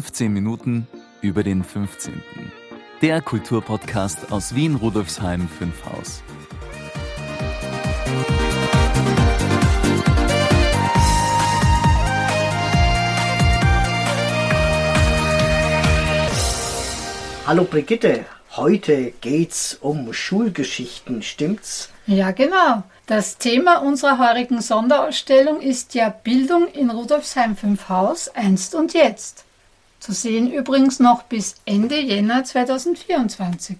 15 Minuten über den 15. Der Kulturpodcast aus Wien Rudolfsheim 5 Haus. Hallo Brigitte, heute geht's um Schulgeschichten, stimmt's? Ja, genau. Das Thema unserer heurigen Sonderausstellung ist ja Bildung in Rudolfsheim 5 Haus, einst und jetzt. Zu sehen übrigens noch bis Ende Jänner 2024.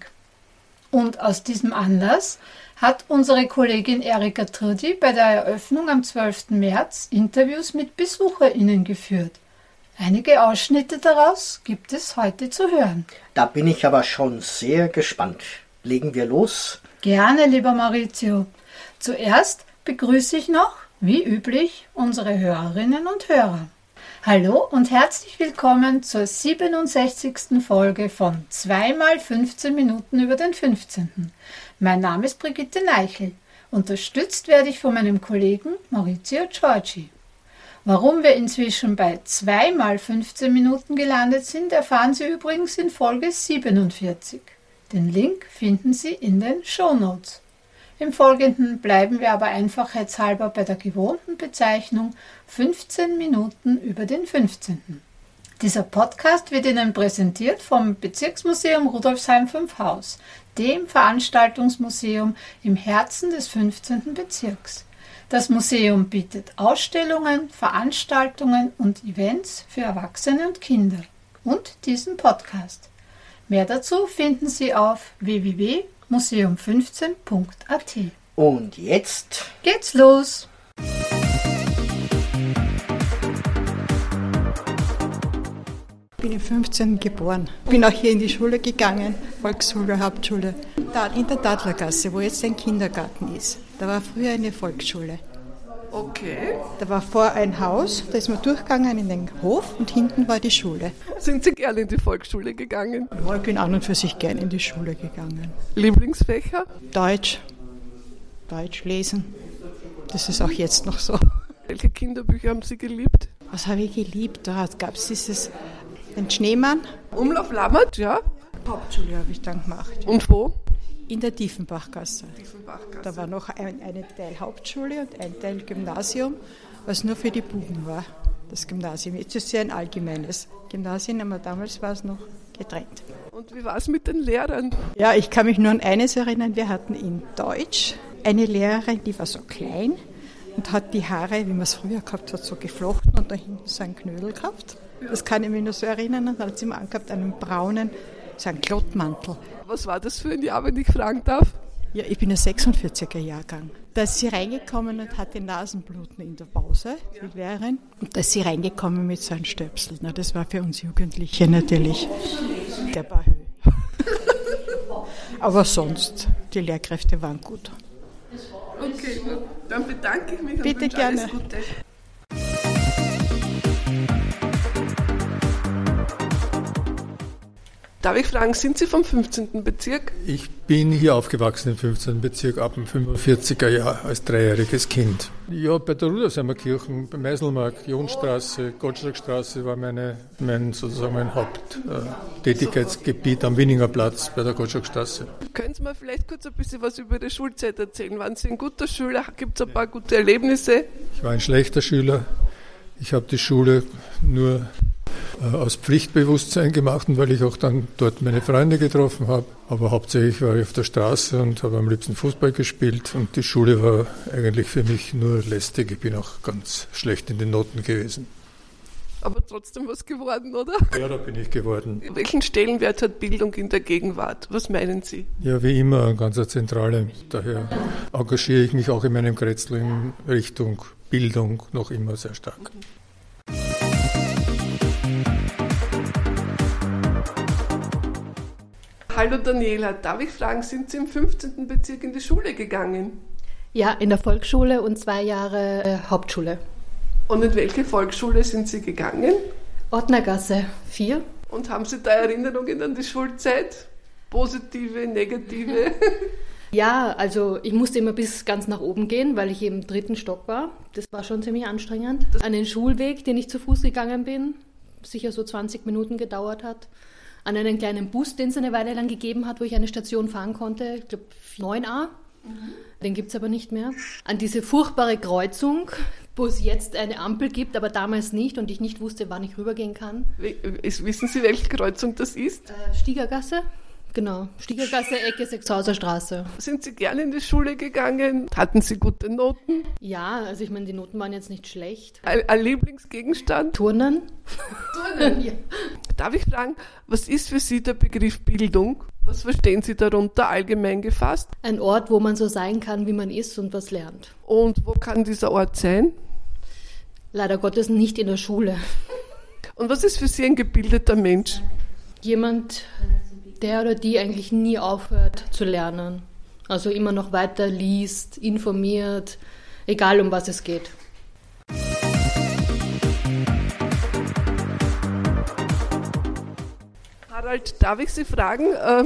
Und aus diesem Anlass hat unsere Kollegin Erika Trudi bei der Eröffnung am 12. März Interviews mit BesucherInnen geführt. Einige Ausschnitte daraus gibt es heute zu hören. Da bin ich aber schon sehr gespannt. Legen wir los? Gerne, lieber Maurizio. Zuerst begrüße ich noch, wie üblich, unsere Hörerinnen und Hörer. Hallo und herzlich willkommen zur 67. Folge von 2 mal 15 Minuten über den 15. Mein Name ist Brigitte Neichel. Unterstützt werde ich von meinem Kollegen Maurizio Giorgi. Warum wir inzwischen bei 2 mal 15 Minuten gelandet sind, erfahren Sie übrigens in Folge 47. Den Link finden Sie in den Show Notes. Im Folgenden bleiben wir aber einfachheitshalber bei der gewohnten Bezeichnung 15 Minuten über den 15. Dieser Podcast wird Ihnen präsentiert vom Bezirksmuseum Rudolfsheim 5 Haus, dem Veranstaltungsmuseum im Herzen des 15. Bezirks. Das Museum bietet Ausstellungen, Veranstaltungen und Events für Erwachsene und Kinder und diesen Podcast. Mehr dazu finden Sie auf www.museum15.at. Und jetzt geht's los! Ich bin im 15. geboren. Bin auch hier in die Schule gegangen, Volksschule, Hauptschule. Da in der Dadlergasse, wo jetzt ein Kindergarten ist. Da war früher eine Volksschule. Okay. Da war vor ein Haus, da ist man durchgegangen in den Hof und hinten war die Schule. Sind Sie gerne in die Volksschule gegangen? Ja, ich bin an und für sich gerne in die Schule gegangen. Lieblingsfächer? Deutsch. Deutsch lesen. Das ist auch jetzt noch so. Welche Kinderbücher haben Sie geliebt? Was habe ich geliebt? Da gab es dieses den Schneemann. Umlauf Lammert, ja. Hauptschule habe ich dann gemacht. Und wo? In der Tiefenbachgasse. Tiefenbachgasse. Da war noch ein, ein Teil Hauptschule und ein Teil Gymnasium, was nur für die Buben war, das Gymnasium. Jetzt ist es ja ein allgemeines Gymnasium, aber damals war es noch getrennt. Und wie war es mit den Lehrern? Ja, ich kann mich nur an eines erinnern. Wir hatten in Deutsch eine Lehrerin, die war so klein und hat die Haare, wie man es früher gehabt hat, so geflochten und da hinten so einen Knödel gehabt. Das kann ich mich nur so erinnern. Und dann hat sie immer angehabt einen braunen, einen Klottmantel. Was war das für ein Jahr, wenn ich fragen darf? Ja, ich bin ein 46er Jahrgang. Da ist sie reingekommen und hatte Nasenbluten in der Pause, die Lehrerin. Und da ist sie reingekommen mit so einem Stöpsel. Na, das war für uns Jugendliche natürlich der Bahö. Aber sonst, die Lehrkräfte waren gut. Okay, dann bedanke ich mich und Bitte wünsche gerne. alles Gute. Darf ich fragen, sind Sie vom 15. Bezirk? Ich bin hier aufgewachsen im 15. Bezirk ab dem 45er Jahr als dreijähriges Kind. Ja, bei der Rudersheimer Kirche, bei Meiselmarkt, Jonstraße, Gottschalkstraße war meine, mein, sozusagen mein Haupttätigkeitsgebiet am Wieninger Platz bei der Gottschalkstraße. Können Sie mir vielleicht kurz ein bisschen was über Ihre Schulzeit erzählen? Waren Sie ein guter Schüler? Gibt es ein paar gute Erlebnisse? Ich war ein schlechter Schüler. Ich habe die Schule nur aus Pflichtbewusstsein gemacht und weil ich auch dann dort meine Freunde getroffen habe. Aber hauptsächlich war ich auf der Straße und habe am liebsten Fußball gespielt und die Schule war eigentlich für mich nur lästig. Ich bin auch ganz schlecht in den Noten gewesen. Aber trotzdem was geworden, oder? Ja, da bin ich geworden. Welchen Stellenwert hat Bildung in der Gegenwart? Was meinen Sie? Ja, wie immer eine ganz zentrale. Daher engagiere ich mich auch in meinem Kretzel in Richtung Bildung noch immer sehr stark. Hallo Daniela, darf ich fragen, sind Sie im 15. Bezirk in die Schule gegangen? Ja, in der Volksschule und zwei Jahre äh, Hauptschule. Und in welche Volksschule sind Sie gegangen? Ordnergasse 4. Und haben Sie da Erinnerungen an die Schulzeit? Positive, negative? Ja, also ich musste immer bis ganz nach oben gehen, weil ich im dritten Stock war. Das war schon ziemlich anstrengend. An den Schulweg, den ich zu Fuß gegangen bin, sicher so 20 Minuten gedauert hat. An einen kleinen Bus, den es eine Weile lang gegeben hat, wo ich eine Station fahren konnte, ich glaube 9a. Den gibt es aber nicht mehr. An diese furchtbare Kreuzung, wo es jetzt eine Ampel gibt, aber damals nicht und ich nicht wusste, wann ich rübergehen kann. Wissen Sie, welche Kreuzung das ist? Äh, Stiegergasse. Genau, Stiegergasse, Ecke, Sechshauser Straße. Sind Sie gerne in die Schule gegangen? Hatten Sie gute Noten? Ja, also ich meine, die Noten waren jetzt nicht schlecht. Ein, ein Lieblingsgegenstand? Turnen. Turnen? ja. Darf ich fragen, was ist für Sie der Begriff Bildung? Was verstehen Sie darunter allgemein gefasst? Ein Ort, wo man so sein kann, wie man ist und was lernt. Und wo kann dieser Ort sein? Leider Gottes nicht in der Schule. Und was ist für Sie ein gebildeter Mensch? Jemand, der oder die eigentlich nie aufhört zu lernen. Also immer noch weiter liest, informiert, egal um was es geht. Harald, darf ich Sie fragen, äh,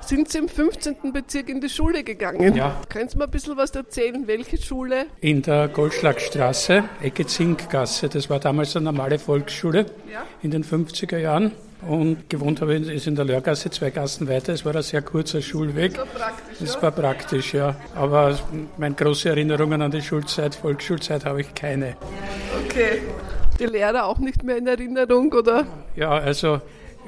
sind Sie im 15. Bezirk in die Schule gegangen? Ja. Können Sie mir ein bisschen was erzählen? Welche Schule? In der Goldschlagstraße, Ecke Zinkgasse. Das war damals eine normale Volksschule Ja. in den 50er Jahren. Und gewohnt habe ich in der Lörgasse, zwei Gassen weiter. Es war ein sehr kurzer Schulweg. Das war praktisch, Das war praktisch, ja. Aber meine große Erinnerungen an die Schulzeit, Volksschulzeit habe ich keine. Okay. Die Lehrer auch nicht mehr in Erinnerung, oder? Ja, also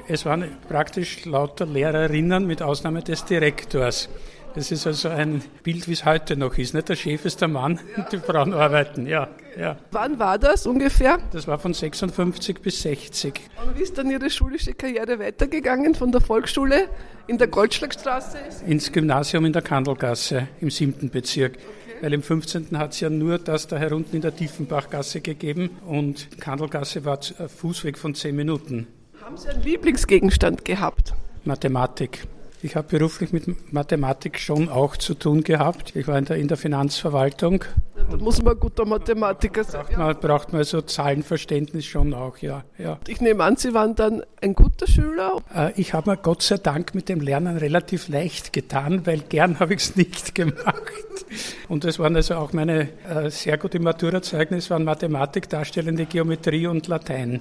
es waren praktisch lauter Lehrerinnen mit Ausnahme des Direktors. Das ist also ein Bild, wie es heute noch ist. Nicht? Der Chef ist der Mann und die Frauen arbeiten. Ja, ja. Wann war das ungefähr? Das war von 56 bis 60. Und wie ist dann Ihre schulische Karriere weitergegangen von der Volksschule in der Goldschlagstraße? Ins Gymnasium in der Kandelgasse im siebten Bezirk. Weil im 15. hat es ja nur das da herunten in der Tiefenbachgasse gegeben und Kandelgasse war ein Fußweg von 10 Minuten. Haben Sie einen Lieblingsgegenstand gehabt? Mathematik. Ich habe beruflich mit Mathematik schon auch zu tun gehabt. Ich war in der, in der Finanzverwaltung. Da muss man ein guter Mathematiker sein. Ja. Man braucht man so Zahlenverständnis schon auch, ja. ja. Ich nehme an, Sie waren dann ein guter Schüler. Äh, Ich habe mir Gott sei Dank mit dem Lernen relativ leicht getan, weil gern habe ich es nicht gemacht. Und es waren also auch meine äh, sehr gute Maturazeugnisse waren Mathematik, darstellende Geometrie und Latein.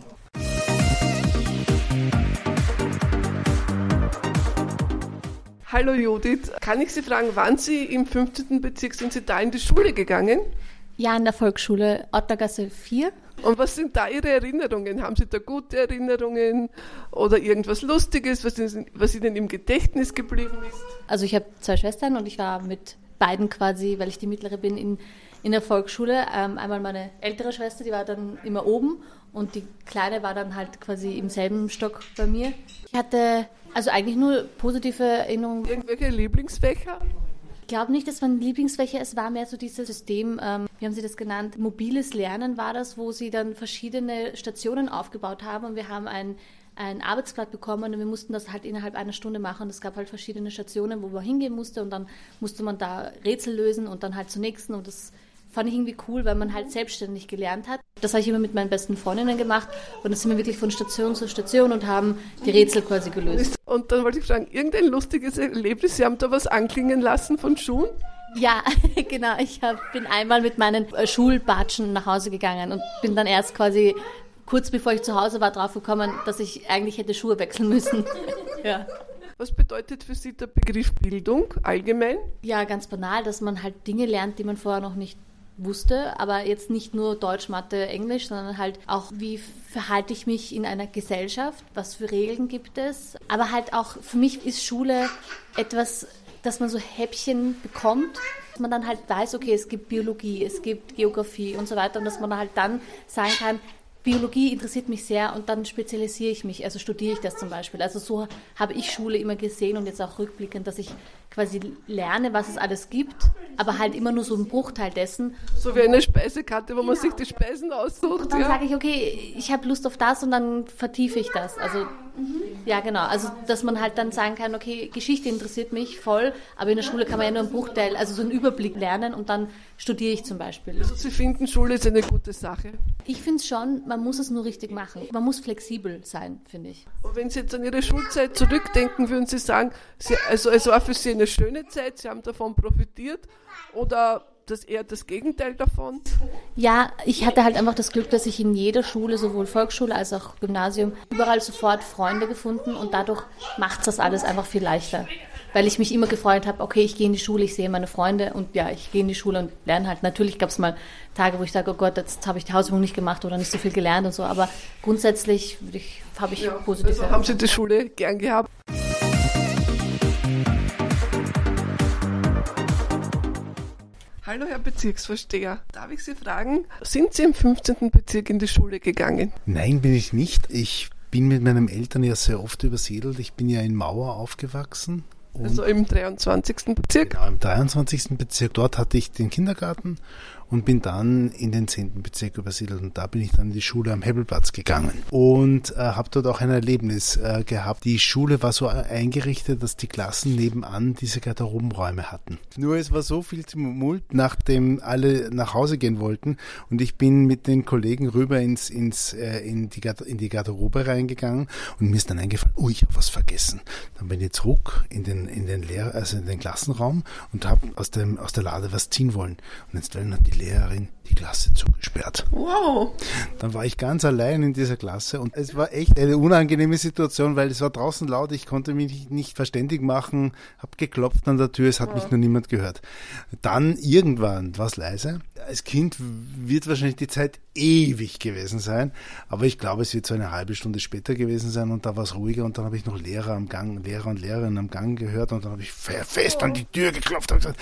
Hallo Judith, kann ich Sie fragen, wann Sie im 15. Bezirk sind Sie da in die Schule gegangen? Ja, in der Volksschule Ottergasse 4. Und was sind da Ihre Erinnerungen? Haben Sie da gute Erinnerungen oder irgendwas Lustiges, was Ihnen, was Ihnen im Gedächtnis geblieben ist? Also ich habe zwei Schwestern und ich war mit beiden quasi, weil ich die mittlere bin, in, in der Volksschule. Ähm, einmal meine ältere Schwester, die war dann immer oben und die kleine war dann halt quasi im selben Stock bei mir. Ich hatte also eigentlich nur positive Erinnerungen. Irgendwelche Lieblingsfächer? Ich glaube nicht, dass mein Lieblingsfächer, es war mehr so dieses System, ähm, wie haben Sie das genannt? Mobiles Lernen war das, wo Sie dann verschiedene Stationen aufgebaut haben und wir haben ein, ein Arbeitsblatt bekommen und wir mussten das halt innerhalb einer Stunde machen. Es gab halt verschiedene Stationen, wo man hingehen musste und dann musste man da Rätsel lösen und dann halt zur nächsten und das fand ich irgendwie cool, weil man halt selbstständig gelernt hat. Das habe ich immer mit meinen besten Freundinnen gemacht und dann sind wir wirklich von Station zu Station und haben die Rätsel quasi gelöst. Und dann wollte ich fragen, irgendein lustiges Erlebnis? Sie haben da was anklingen lassen von Schuhen? Ja, genau. Ich hab, bin einmal mit meinen äh, Schulbatschen nach Hause gegangen und bin dann erst quasi kurz bevor ich zu Hause war draufgekommen, dass ich eigentlich hätte Schuhe wechseln müssen. ja. Was bedeutet für Sie der Begriff Bildung allgemein? ja, ganz banal, dass man halt Dinge lernt, die man vorher noch nicht wusste, aber jetzt nicht nur Deutsch, Mathe, Englisch, sondern halt auch, wie verhalte ich mich in einer Gesellschaft, was für Regeln gibt es. Aber halt auch, für mich ist Schule etwas, dass man so Häppchen bekommt, dass man dann halt weiß, okay, es gibt Biologie, es gibt Geografie und so weiter und dass man halt dann sagen kann, Biologie interessiert mich sehr und dann spezialisiere ich mich, also studiere ich das zum Beispiel. Also so habe ich Schule immer gesehen und jetzt auch rückblickend, dass ich quasi lerne, was es alles gibt, aber halt immer nur so ein Bruchteil dessen. So wie eine Speisekarte, wo man sich die Speisen aussucht. Und dann ja. sage ich, okay, ich habe Lust auf das und dann vertiefe ich das. Also ja, genau. Also dass man halt dann sagen kann, okay, Geschichte interessiert mich voll, aber in der Schule kann man ja nur einen Bruchteil, also so einen Überblick lernen und dann studiere ich zum Beispiel. Also Sie finden, Schule ist eine gute Sache. Ich finde es schon, man muss es nur richtig machen. Man muss flexibel sein, finde ich. Und wenn Sie jetzt an Ihre Schulzeit zurückdenken, würden Sie sagen, Sie, also es war für Sie eine schöne Zeit, Sie haben davon profitiert oder das eher das Gegenteil davon? Ja, ich hatte halt einfach das Glück, dass ich in jeder Schule, sowohl Volksschule als auch Gymnasium, überall sofort Freunde gefunden und dadurch macht das alles einfach viel leichter. Weil ich mich immer gefreut habe, okay, ich gehe in die Schule, ich sehe meine Freunde und ja, ich gehe in die Schule und lerne halt. Natürlich gab es mal Tage, wo ich sage, oh Gott, jetzt habe ich die Hausübung nicht gemacht oder nicht so viel gelernt und so, aber grundsätzlich habe ich ja, positive. Also haben Sie die Schule gern gehabt? Hallo Herr Bezirksvorsteher, darf ich Sie fragen, sind Sie im 15. Bezirk in die Schule gegangen? Nein, bin ich nicht. Ich bin mit meinen Eltern ja sehr oft übersiedelt. Ich bin ja in Mauer aufgewachsen. Also im 23. Bezirk? Genau, im 23. Bezirk. Dort hatte ich den Kindergarten und bin dann in den 10. Bezirk übersiedelt und da bin ich dann in die Schule am Hebbelplatz gegangen und äh, habe dort auch ein Erlebnis äh, gehabt. Die Schule war so eingerichtet, dass die Klassen nebenan diese Garderobenräume hatten. Nur es war so viel Tumult, nachdem alle nach Hause gehen wollten und ich bin mit den Kollegen rüber ins, ins, äh, in, die, in die Garderobe reingegangen und mir ist dann eingefallen, oh, ich habe was vergessen. Dann bin ich zurück in den, in den Lehr also in den Klassenraum und habe aus, dem, aus der Lade was ziehen wollen. Und jetzt hat die Lehrerin die Klasse zugesperrt. Wow. Dann war ich ganz allein in dieser Klasse und es war echt eine unangenehme Situation, weil es war draußen laut, ich konnte mich nicht verständig machen, habe geklopft an der Tür, es hat wow. mich nur niemand gehört. Dann irgendwann war es leise. Als Kind wird wahrscheinlich die Zeit ewig gewesen sein, aber ich glaube, es wird so eine halbe Stunde später gewesen sein und da war es ruhiger und dann habe ich noch Lehrer am Gang, Lehrer und Lehrerinnen am Gang gehört und dann habe ich fest an die Tür geklopft und gesagt,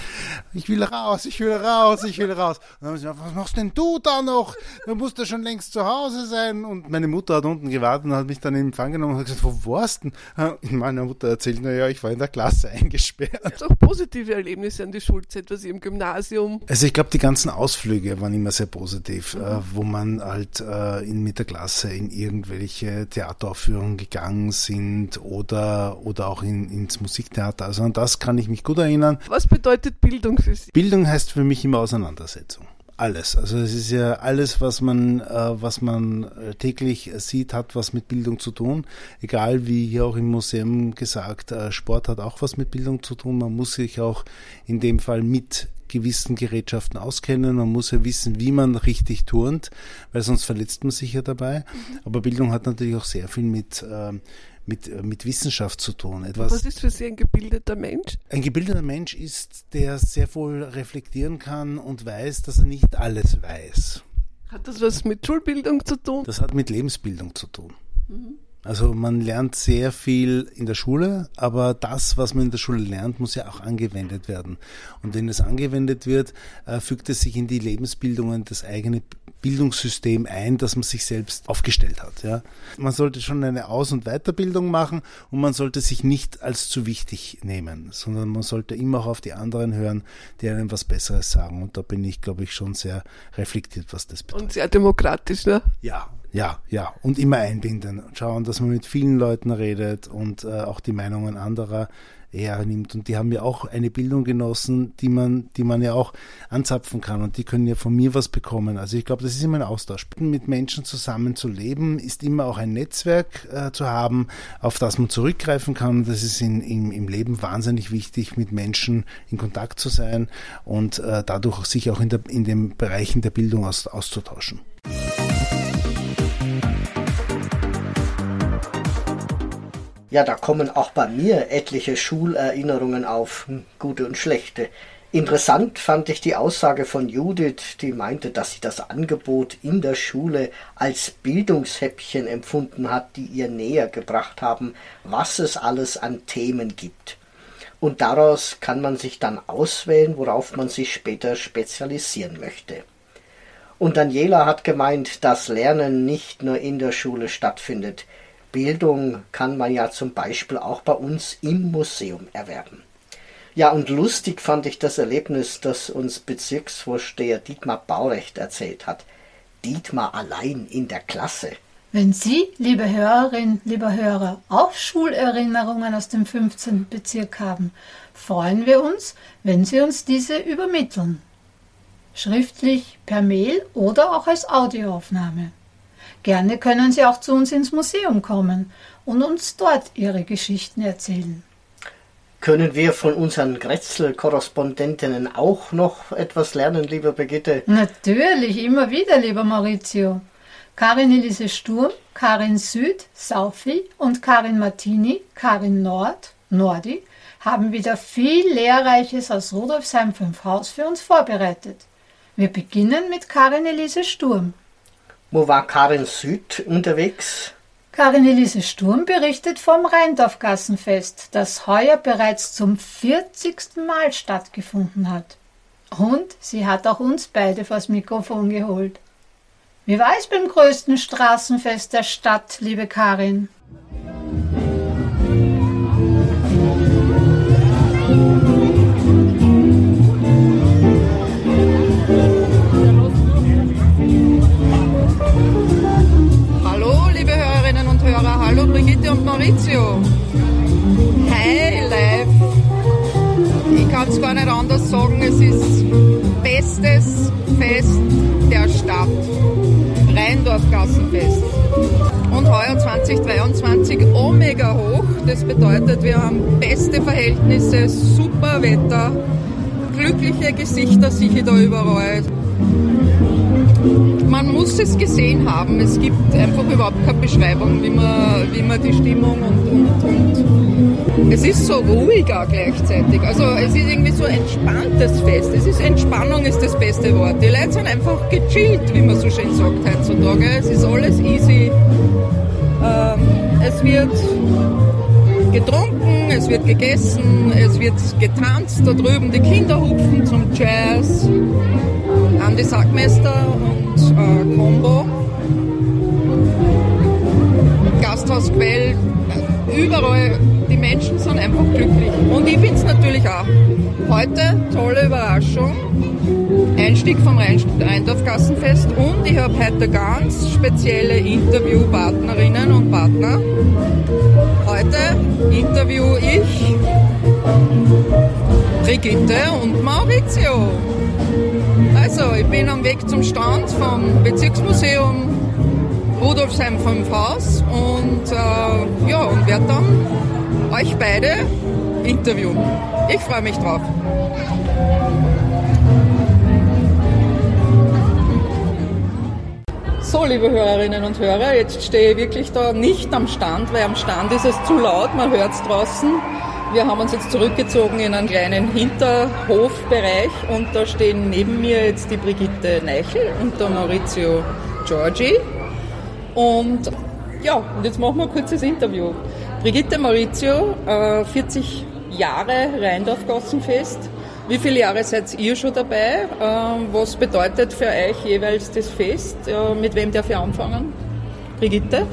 ich will raus, ich will raus, ich will raus. Und dann haben sie gesagt, was machst denn du da noch? Du musst ja schon längst zu Hause sein. Und meine Mutter hat unten gewartet und hat mich dann in Empfang genommen und hat gesagt, wo warst du denn? Meine Mutter erzählt, naja, ich war in der Klasse eingesperrt. Gibt auch positive Erlebnisse an die Schulzeit, was Sie im Gymnasium? Also ich glaube, die ganzen Ausflüge waren immer sehr positiv, mhm. äh, wo man halt äh, in, mit der Klasse in irgendwelche Theateraufführungen gegangen sind oder, oder auch in, ins Musiktheater. Also an das kann ich mich gut erinnern. Was bedeutet Bildung für Sie? Bildung heißt für mich immer Auseinandersetzung alles. Also es ist ja alles, was man, äh, was man äh, täglich sieht, hat was mit Bildung zu tun. Egal wie hier auch im Museum gesagt, äh, Sport hat auch was mit Bildung zu tun. Man muss sich auch in dem Fall mit gewissen Gerätschaften auskennen. Man muss ja wissen, wie man richtig turnt, weil sonst verletzt man sich ja dabei. Mhm. Aber Bildung hat natürlich auch sehr viel mit äh, mit, äh, mit Wissenschaft zu tun. Etwas, Was ist für Sie ein gebildeter Mensch? Ein gebildeter Mensch ist, der sehr wohl reflektieren kann und weiß, dass er nicht alles weiß. Hat das was mit Schulbildung zu tun? Das hat mit Lebensbildung zu tun. Mhm. Also man lernt sehr viel in der Schule, aber das, was man in der Schule lernt, muss ja auch angewendet werden. Und wenn es angewendet wird, äh, fügt es sich in die Lebensbildungen das eigene Bildungssystem ein, das man sich selbst aufgestellt hat. Ja. Man sollte schon eine Aus- und Weiterbildung machen und man sollte sich nicht als zu wichtig nehmen, sondern man sollte immer auch auf die anderen hören, die einem was Besseres sagen. Und da bin ich, glaube ich, schon sehr reflektiert, was das betrifft. Und sehr demokratisch, ne? Ja, ja, ja. Und immer einbinden. Schauen, dass man mit vielen Leuten redet und äh, auch die Meinungen anderer hernimmt. Und die haben ja auch eine Bildung genossen, die man, die man ja auch anzapfen kann. Und die können ja von mir was bekommen. Also ich glaube, das ist immer ein Austausch. Mit Menschen zusammen zu leben, ist immer auch ein Netzwerk äh, zu haben, auf das man zurückgreifen kann. Das ist in, in, im Leben wahnsinnig wichtig, mit Menschen in Kontakt zu sein und äh, dadurch sich auch in, der, in den Bereichen der Bildung aus, auszutauschen. Ja, da kommen auch bei mir etliche Schulerinnerungen auf, hm, gute und schlechte. Interessant fand ich die Aussage von Judith, die meinte, dass sie das Angebot in der Schule als Bildungshäppchen empfunden hat, die ihr näher gebracht haben, was es alles an Themen gibt. Und daraus kann man sich dann auswählen, worauf man sich später spezialisieren möchte. Und Daniela hat gemeint, dass Lernen nicht nur in der Schule stattfindet. Bildung kann man ja zum Beispiel auch bei uns im Museum erwerben. Ja, und lustig fand ich das Erlebnis, das uns Bezirksvorsteher Dietmar Baurecht erzählt hat. Dietmar allein in der Klasse. Wenn Sie, liebe Hörerin, lieber Hörer, auch Schulerinnerungen aus dem 15. Bezirk haben, freuen wir uns, wenn Sie uns diese übermitteln. Schriftlich, per Mail oder auch als Audioaufnahme. Gerne können Sie auch zu uns ins Museum kommen und uns dort Ihre Geschichten erzählen. Können wir von unseren Grätzl-Korrespondentinnen auch noch etwas lernen, liebe Brigitte? Natürlich, immer wieder, lieber Maurizio. Karin Elise Sturm, Karin Süd, Saufi und Karin Martini, Karin Nord, Nordi, haben wieder viel Lehrreiches aus Rudolfsheim 5 Haus für uns vorbereitet. Wir beginnen mit Karin Elise Sturm. Wo war Karin Süd unterwegs? Karin Elise Sturm berichtet vom Rheindorfgassenfest, das heuer bereits zum 40. Mal stattgefunden hat. Und sie hat auch uns beide vors Mikrofon geholt. Wie war es beim größten Straßenfest der Stadt, liebe Karin? Maurizio. Hi, live. Ich kann es gar nicht anders sagen. Es ist bestes Fest der Stadt. Rheindorf-Gassenfest. Und heuer 2023 Omega hoch. Das bedeutet, wir haben beste Verhältnisse, super Wetter, glückliche Gesichter sehe ich da überall. Man muss es gesehen haben. Es gibt einfach überhaupt keine Beschreibung, wie man, wie man die Stimmung und, und, und es ist so ruhiger gleichzeitig. Also es ist irgendwie so entspanntes Fest. Es ist Entspannung ist das beste Wort. Die Leute sind einfach gechillt, wie man so schön sagt heutzutage. Es ist alles easy. Ähm, es wird getrunken, es wird gegessen, es wird getanzt. Da drüben die Kinder hupfen zum Jazz. Andi Sackmeister und äh, Combo. Gasthaus Quell, überall, die Menschen sind einfach glücklich. Und ich bin es natürlich auch. Heute tolle Überraschung. Einstieg vom Rheindorf-Gassenfest und ich habe heute ganz spezielle Interviewpartnerinnen und Partner. Heute interview ich Brigitte und Maurizio. Also, ich bin am Weg zum Stand vom Bezirksmuseum Rudolfsheim 5 Haus und äh, ja, und werde dann euch beide interviewen. Ich freue mich drauf. So, liebe Hörerinnen und Hörer, jetzt stehe ich wirklich da nicht am Stand, weil am Stand ist es zu laut, man hört es draußen. Wir haben uns jetzt zurückgezogen in einen kleinen Hinterhofbereich und da stehen neben mir jetzt die Brigitte Neichel und der Maurizio Giorgi. Und ja, und jetzt machen wir ein kurzes Interview. Brigitte Maurizio, äh, 40 Jahre Rheindorf-Gassenfest. Wie viele Jahre seid ihr schon dabei? Ähm, was bedeutet für euch jeweils das Fest? Äh, mit wem darf ich anfangen? Brigitte?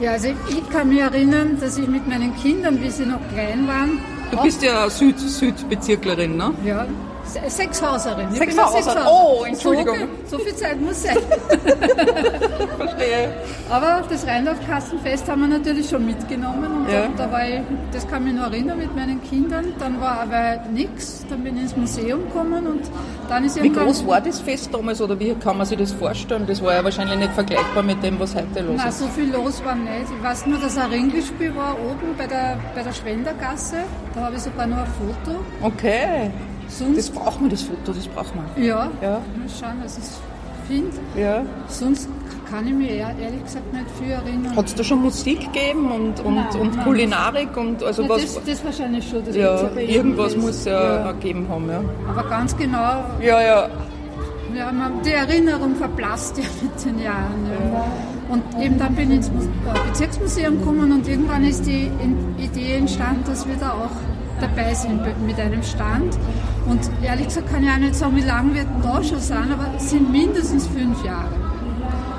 Ja, also ich kann mich erinnern, dass ich mit meinen Kindern, wie sie noch klein waren, Du bist ja Süd Südbezirklerin, ne? ja, Se- Sechshauserin. Ich Sechshauserin. bin eine Oh, Entschuldigung. So, so viel Zeit muss sein. Verstehe. Aber das Rheindorf-Kassenfest haben wir natürlich schon mitgenommen und Ja. da, war ich, das kann mich noch erinnern mit meinen Kindern. Dann war aber nichts, dann bin ich ins Museum gekommen und dann ist Wie groß war das Fest damals oder wie kann man sich das vorstellen? Das war ja wahrscheinlich nicht vergleichbar mit dem, was heute los Na, ist. so viel los war nicht. Ich weiß nur, dass ein Ringelspiel war oben bei der, bei der Schwendergasse. Da habe ich sogar noch ein Foto. Okay. Sonst, Das braucht man, das Foto, das braucht man. ja, Ja. mal schauen, was ich finde. Ja. Sonst kann ich mich ehr- ehrlich gesagt nicht viel erinnern. Hat es da schon Musik gegeben und, und, Nein, und nein. Kulinarik und also Na, was? das, das wahrscheinlich schon. Das ja, irgendwas Fest. muss es ja, gegeben haben, ja. Aber ganz genau, Ja, ja. ja, man, die Erinnerung verblasst ja mit den Jahren. Ja. Und eben dann bin ich ins äh, Bezirksmuseum gekommen und irgendwann ist die Idee entstanden, dass wir da auch dabei sind mit einem Stand. Und ehrlich gesagt kann ich auch nicht sagen, wie lange wir da schon sind, aber es sind mindestens fünf Jahre.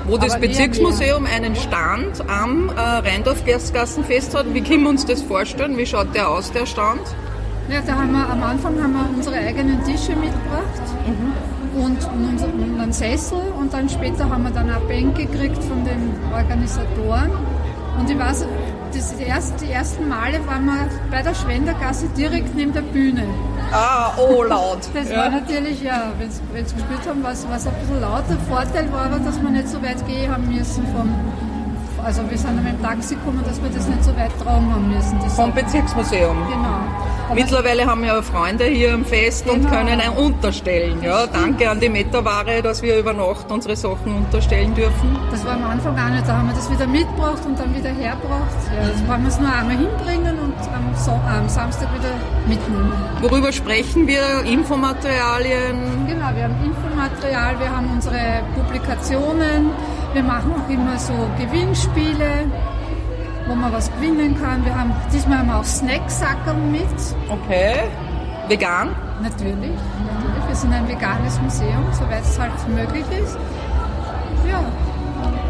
Wo das Aber eher Bezirksmuseum einen Stand am äh, Rheindorf-Gassenfest hat, wie können wir uns das vorstellen? Wie schaut der aus, der Stand? Ja, da haben wir am Anfang haben wir unsere eigenen Tische mitgebracht und, unser, und einen Sessel und dann später haben wir dann auch Bänke gekriegt von den Organisatoren. Und ich weiß, das erste, die ersten Male waren wir bei der Schwendergasse direkt neben der Bühne. Ah, oh, laut. Das ja. war natürlich, ja, wenn sie gespielt haben, war es ein bisschen laut. Der Vorteil war aber, dass wir nicht so weit gehen haben müssen vom, Also wir sind dann mit dem Taxi gekommen, dass wir das nicht so weit tragen haben müssen. Das Vom Bezirksmuseum. Genau. Mittlerweile haben wir ja Freunde hier am Fest und Genau. können ein unterstellen. Ja, danke an die Metaware, dass wir über Nacht unsere Sachen unterstellen dürfen. Das war am Anfang auch nicht, da haben wir das wieder mitgebracht und dann wieder hergebracht. Ja, jetzt wollen wir es nur einmal hinbringen und am, so am Samstag wieder mitnehmen. Worüber sprechen wir? Infomaterialien? Genau, wir haben Infomaterial, wir haben unsere Publikationen, wir machen auch immer so Gewinnspiele, wo man was gewinnen kann. Wir haben diesmal haben wir auch Snacksackerl mit. Okay. Vegan? Natürlich, natürlich. Wir sind ein veganes Museum, soweit es halt möglich ist. Ja,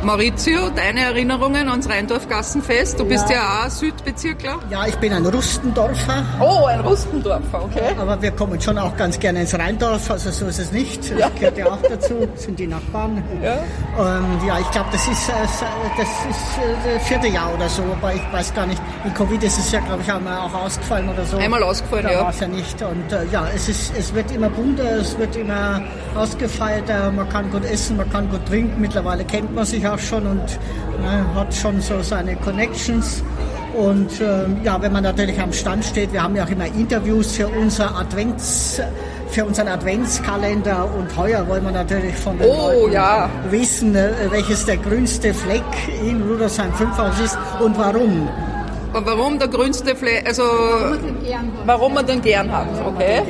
Maurizio, deine Erinnerungen ans Rheindorf-Gassenfest? Du bist ja auch Südbezirkler. Ja, ich bin ein Rustendorfer. Oh, ein Rustendorfer, okay. Aber wir kommen schon auch ganz gerne ins Rheindorf, also so ist es nicht. Das gehört ja auch dazu, sind die Nachbarn. Ja. Ähm, ja, ich glaube, das ist, äh, das ist äh, das vierte Jahr oder so, aber ich weiß gar nicht. In Covid ist es ja, glaube ich, einmal auch ausgefallen oder so. Einmal ausgefallen, da ja. war es ja nicht. Und äh, ja, es, ist, es wird immer bunter, es wird immer ausgefeilter, man kann gut essen, man kann gut trinken. Mittlerweile kennt man sich auch schon und ne, hat schon so seine Connections. Und ähm, ja, wenn man natürlich am Stand steht, wir haben ja auch immer Interviews für unser Advents, für unseren Adventskalender und heuer wollen wir natürlich von den Oh, Leuten ja. wissen, äh, welches der grünste Fleck in Rudolfsheim 5 Haus ist und warum. Und warum der grünste Fleck, also warum man den gern hat, okay?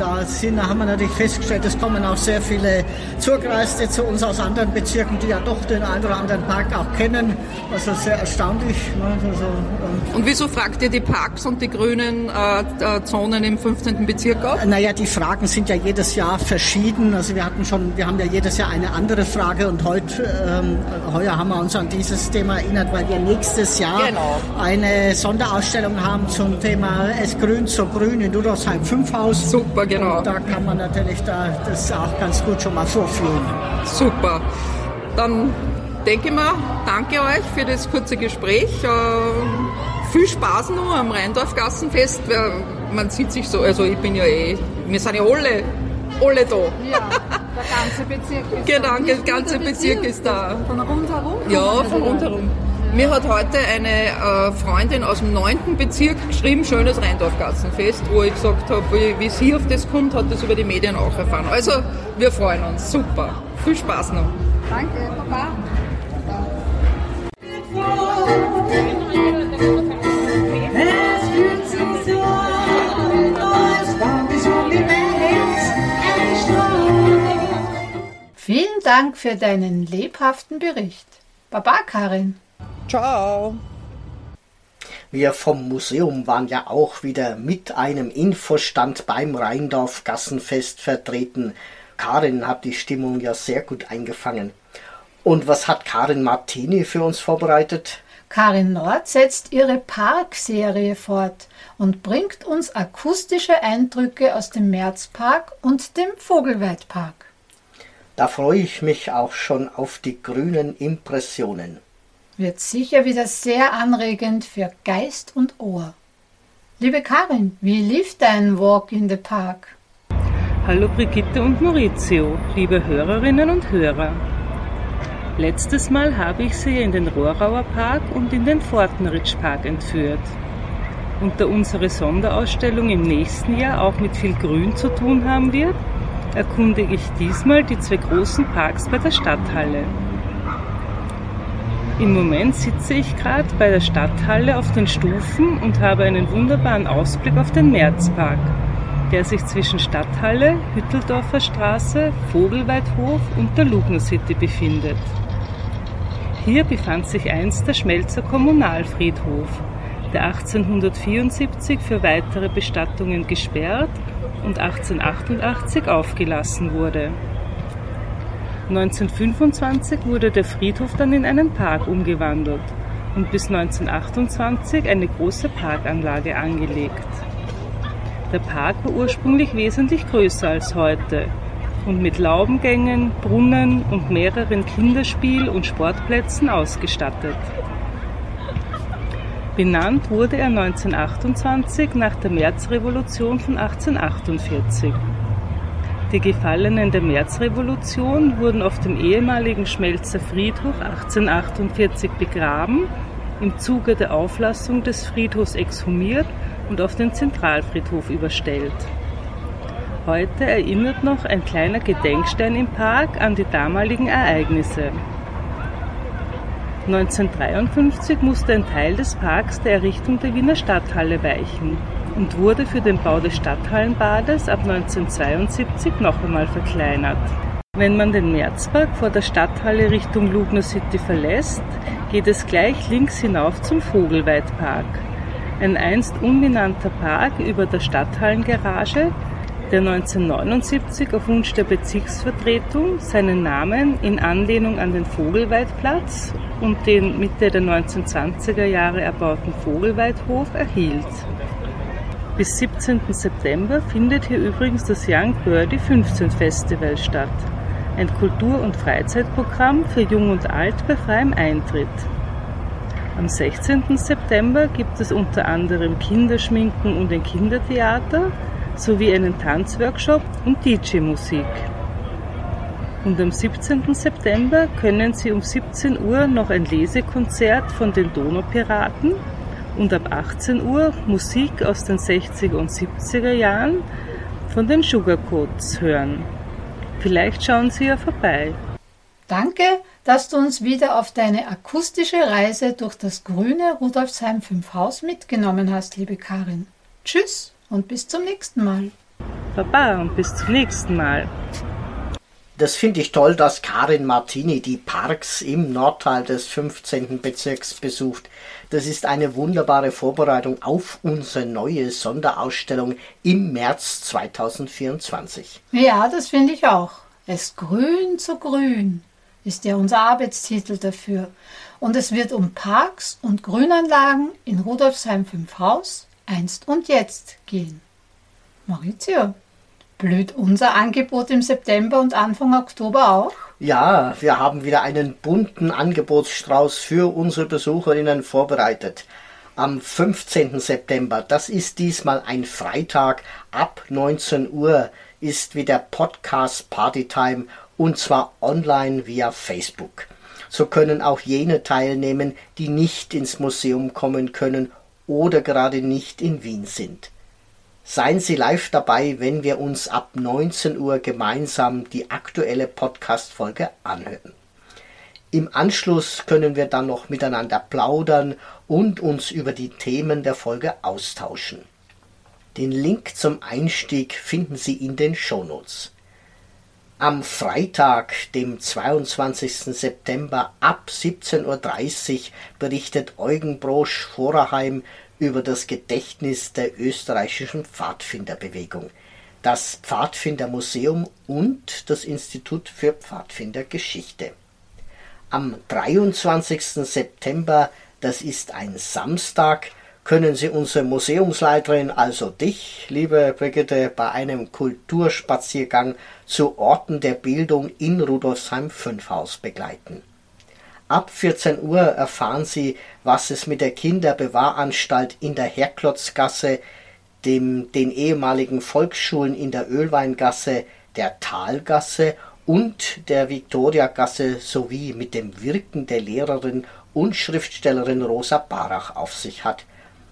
Da sind, haben wir natürlich festgestellt, es kommen auch sehr viele Zugereiste zu uns aus anderen Bezirken, die ja doch den einen oder anderen Park auch kennen. Also sehr erstaunlich. Ne? Also, ähm, Und wieso fragt ihr die Parks und die grünen äh, äh, Zonen im 15. Bezirk ab? Naja, die Fragen sind ja jedes Jahr verschieden. Also wir hatten schon, wir haben ja jedes Jahr eine andere Frage und heute, ähm, heuer haben wir uns an dieses Thema erinnert, weil wir nächstes Jahr Genau. eine Sonderausstellung haben zum Thema Es grün so grün in Rudolfsheim 5 Haus. Super, genau. Und da kann man natürlich da das auch ganz gut schon mal vorführen. Super. Dann denke ich mal, danke euch für das kurze Gespräch. Äh, viel Spaß noch am Rheindorf-Gassenfest. Man sieht sich so, also ich bin ja eh, wir sind ja alle, alle da. ja, der ganze Bezirk ist Genau, da. der Nicht nur ganze Bezirk ist da. Von rundherum? Ja, von rundherum. Mir hat heute eine äh, Freundin aus dem 9. Bezirk geschrieben, schönes Rheindorf-Gassenfest, wo ich gesagt habe, wie, wie sie auf das kommt, hat das über die Medien auch erfahren. Also, wir freuen uns. Super. Viel Spaß noch. Danke, Papa. Vielen Dank für deinen lebhaften Bericht. Baba, Karin. Ciao. Wir vom Museum waren ja auch wieder mit einem Infostand beim Rheindorf Gassenfest vertreten. Karin hat die Stimmung ja sehr gut eingefangen. Und was hat Karin Martini für uns vorbereitet? Karin Nord setzt ihre Parkserie fort und bringt uns akustische Eindrücke aus dem Märzpark und dem Vogelweidpark. Da freue ich mich auch schon auf die grünen Impressionen. Wird sicher wieder sehr anregend für Geist und Ohr. Liebe Karin, wie lief dein Walk in the Park? Hallo Brigitte und Maurizio, liebe Hörerinnen und Hörer. Letztes Mal habe ich Sie in den Rohrauer Park und in den Fortenritsch Park entführt. Und da unsere Sonderausstellung im nächsten Jahr auch mit viel Grün zu tun haben wird, erkundige ich diesmal die zwei großen Parks bei der Stadthalle. Im Moment sitze ich gerade bei der Stadthalle auf den Stufen und habe einen wunderbaren Ausblick auf den Märzpark, der sich zwischen Stadthalle, Hütteldorfer Straße, Vogelweidhof und der Lugner City befindet. Hier befand sich einst der Schmelzer Kommunalfriedhof, der 1874 für weitere Bestattungen gesperrt und 1888 aufgelassen wurde. 1925 wurde der Friedhof dann in einen Park umgewandelt und bis 1928 eine große Parkanlage angelegt. Der Park war ursprünglich wesentlich größer als heute und mit Laubengängen, Brunnen und mehreren Kinderspiel- und Sportplätzen ausgestattet. Benannt wurde er 1928 nach der Märzrevolution von 1848. Die Gefallenen der Märzrevolution wurden auf dem ehemaligen Schmelzer Friedhof 1848 begraben, im Zuge der Auflassung des Friedhofs exhumiert und auf den Zentralfriedhof überstellt. Heute erinnert noch ein kleiner Gedenkstein im Park an die damaligen Ereignisse. 1953 musste ein Teil des Parks der Errichtung der Wiener Stadthalle weichen und wurde für den Bau des Stadthallenbades ab 1972 noch einmal verkleinert. Wenn man den Märzpark vor der Stadthalle Richtung Lugner City verlässt, geht es gleich links hinauf zum Vogelweidpark. Ein einst unbenannter Park über der Stadthallengarage, der 1979 auf Wunsch der Bezirksvertretung seinen Namen in Anlehnung an den Vogelweidplatz und den Mitte der 1920er Jahre erbauten Vogelweidhof erhielt. Bis 17. September findet hier übrigens das Young Birdie 15 Festival statt, ein Kultur- und Freizeitprogramm für Jung und Alt bei freiem Eintritt. Am 16. September gibt es unter anderem Kinderschminken und ein Kindertheater sowie einen Tanzworkshop und DJ-Musik. Und am 17. September können Sie um 17 Uhr noch ein Lesekonzert von den Donaupiraten und ab 18 Uhr Musik aus den 60er und 70er Jahren von den Sugarcoats hören. Vielleicht schauen Sie ja vorbei. Danke, dass du uns wieder auf deine akustische Reise durch das grüne Rudolfsheim 5 Haus mitgenommen hast, liebe Karin. Tschüss und bis zum nächsten Mal. Baba und bis zum nächsten Mal. Das finde ich toll, dass Karin Martini die Parks im Nordteil des 15. Bezirks besucht. Das ist eine wunderbare Vorbereitung auf unsere neue Sonderausstellung im März 2024. Ja, das finde ich auch. Es grün zu grün ist ja unser Arbeitstitel dafür. Und es wird um Parks und Grünanlagen in Rudolfsheim 5 Haus, einst und jetzt gehen. Maurizio, blüht unser Angebot im September und Anfang Oktober auch? Ja, wir haben wieder einen bunten Angebotsstrauß für unsere Besucherinnen vorbereitet. Am 15. September, das ist diesmal ein Freitag, ab 19 Uhr ist wieder Podcast Partytime und zwar online via Facebook. So können auch jene teilnehmen, die nicht ins Museum kommen können oder gerade nicht in Wien sind. Seien Sie live dabei, wenn wir uns ab 19 Uhr gemeinsam die aktuelle Podcast-Folge anhören. Im Anschluss können wir dann noch miteinander plaudern und uns über die Themen der Folge austauschen. Den Link zum Einstieg finden Sie in den Shownotes. Am Freitag, dem 22. September ab 17.30 Uhr berichtet Eugen Brosch Vorerheim über das Gedächtnis der österreichischen Pfadfinderbewegung, das Pfadfindermuseum und das Institut für Pfadfindergeschichte. Am 23. September, das ist ein Samstag, können Sie unsere Museumsleiterin, also dich, liebe Brigitte, bei einem Kulturspaziergang zu Orten der Bildung in Rudolfsheim 5 Haus begleiten. Ab 14 Uhr erfahren Sie, was es mit der Kinderbewahranstalt in der Herklotzgasse, dem, den ehemaligen Volksschulen in der Ölweingasse, der Talgasse und der Viktoriagasse sowie mit dem Wirken der Lehrerin und Schriftstellerin Rosa Barach auf sich hat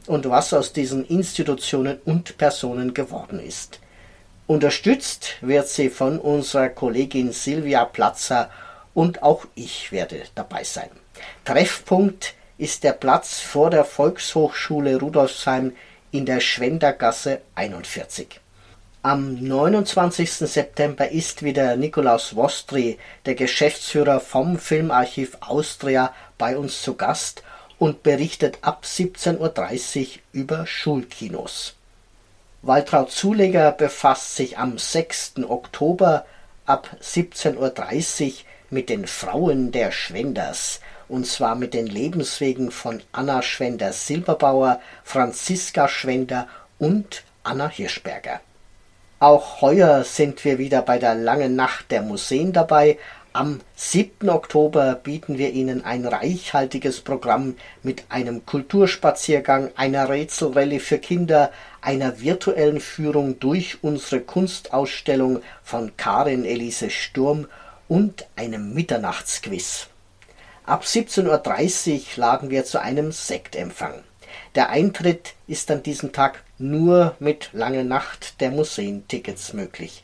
und was aus diesen Institutionen und Personen geworden ist. Unterstützt wird sie von unserer Kollegin Silvia Platzer und auch ich werde dabei sein. Treffpunkt ist der Platz vor der Volkshochschule Rudolfsheim in der Schwendergasse 41. Am 29. September ist wieder Nikolaus Wostri, der Geschäftsführer vom Filmarchiv Austria, bei uns zu Gast und berichtet ab 17.30 Uhr über Schulkinos. Waltraud Zuleger befasst sich am 6. Oktober ab 17.30 Uhr mit den Frauen der Schwenders, und zwar mit den Lebenswegen von Anna Schwender-Silberbauer, Franziska Schwender und Anna Hirschberger. Auch heuer sind wir wieder bei der langen Nacht der Museen dabei, Am 7. Oktober bieten wir Ihnen ein reichhaltiges Programm mit einem Kulturspaziergang, einer Rätselrallye für Kinder, einer virtuellen Führung durch unsere Kunstausstellung von Karin Elise Sturm und einem Mitternachtsquiz. Ab 17.30 Uhr laden wir zu einem Sektempfang. Der Eintritt ist an diesem Tag nur mit Lange Nacht der Museentickets möglich.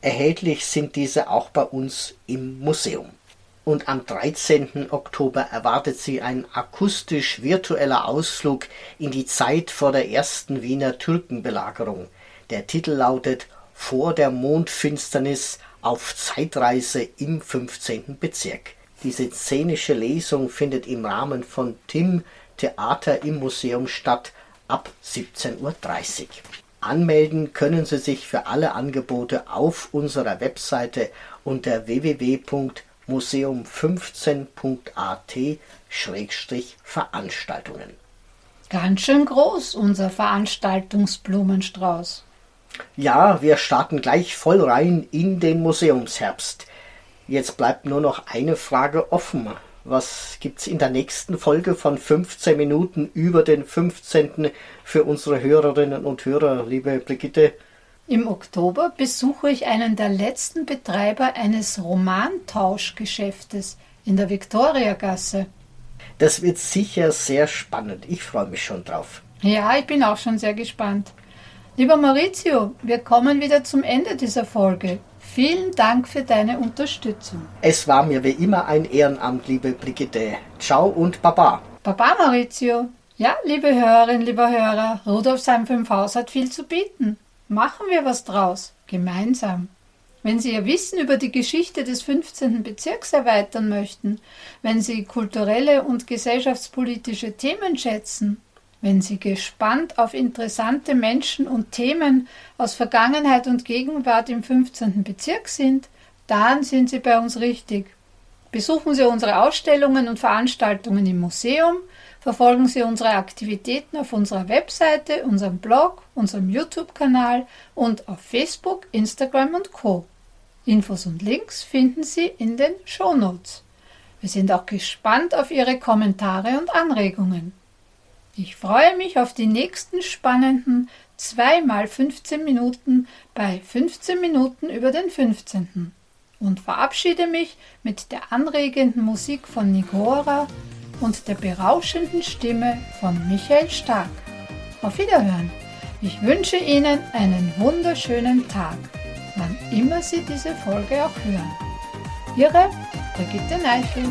Erhältlich sind diese auch bei uns im Museum. Und am 13. Oktober erwartet Sie ein akustisch virtueller Ausflug in die Zeit vor der ersten Wiener Türkenbelagerung. Der Titel lautet Vor der Mondfinsternis auf Zeitreise im 15. Bezirk. Diese szenische Lesung findet im Rahmen von TIM Theater im Museum statt ab 17.30 Uhr. Anmelden können Sie sich für alle Angebote auf unserer Webseite unter www.museum15.at-veranstaltungen. Ganz schön groß, unser Veranstaltungsblumenstrauß. Ja, wir starten gleich voll rein in den Museumsherbst. Jetzt bleibt nur noch eine Frage offen. Was gibt's in der nächsten Folge von 15 Minuten über den 15. für unsere Hörerinnen und Hörer, liebe Brigitte? Im Oktober besuche ich einen der letzten Betreiber eines Romantauschgeschäftes in der Viktoriagasse. Das wird sicher sehr spannend. Ich freue mich schon drauf. Ja, ich bin auch schon sehr gespannt. Lieber Maurizio, wir kommen wieder zum Ende dieser Folge. Vielen Dank für deine Unterstützung. Es war mir wie immer ein Ehrenamt, liebe Brigitte. Ciao und Baba. Baba Maurizio. Ja, liebe Hörerinnen, lieber Hörer, Rudolfsheim 5 Haus hat viel zu bieten. Machen wir was draus. Gemeinsam. Wenn Sie Ihr Wissen über die Geschichte des 15. Bezirks erweitern möchten, wenn Sie kulturelle und gesellschaftspolitische Themen schätzen, wenn Sie gespannt auf interessante Menschen und Themen aus Vergangenheit und Gegenwart im 15. Bezirk sind, dann sind Sie bei uns richtig. Besuchen Sie unsere Ausstellungen und Veranstaltungen im Museum, verfolgen Sie unsere Aktivitäten auf unserer Webseite, unserem Blog, unserem YouTube-Kanal und auf Facebook, Instagram und Co. Infos und Links finden Sie in den Shownotes. Wir sind auch gespannt auf Ihre Kommentare und Anregungen. Ich freue mich auf die nächsten spannenden 2 mal 15 Minuten bei 15 Minuten über den 15. und verabschiede mich mit der anregenden Musik von Nigora und der berauschenden Stimme von Michael Stark. Auf Wiederhören. Ich wünsche Ihnen einen wunderschönen Tag, wann immer Sie diese Folge auch hören. Ihre Brigitte Neichel.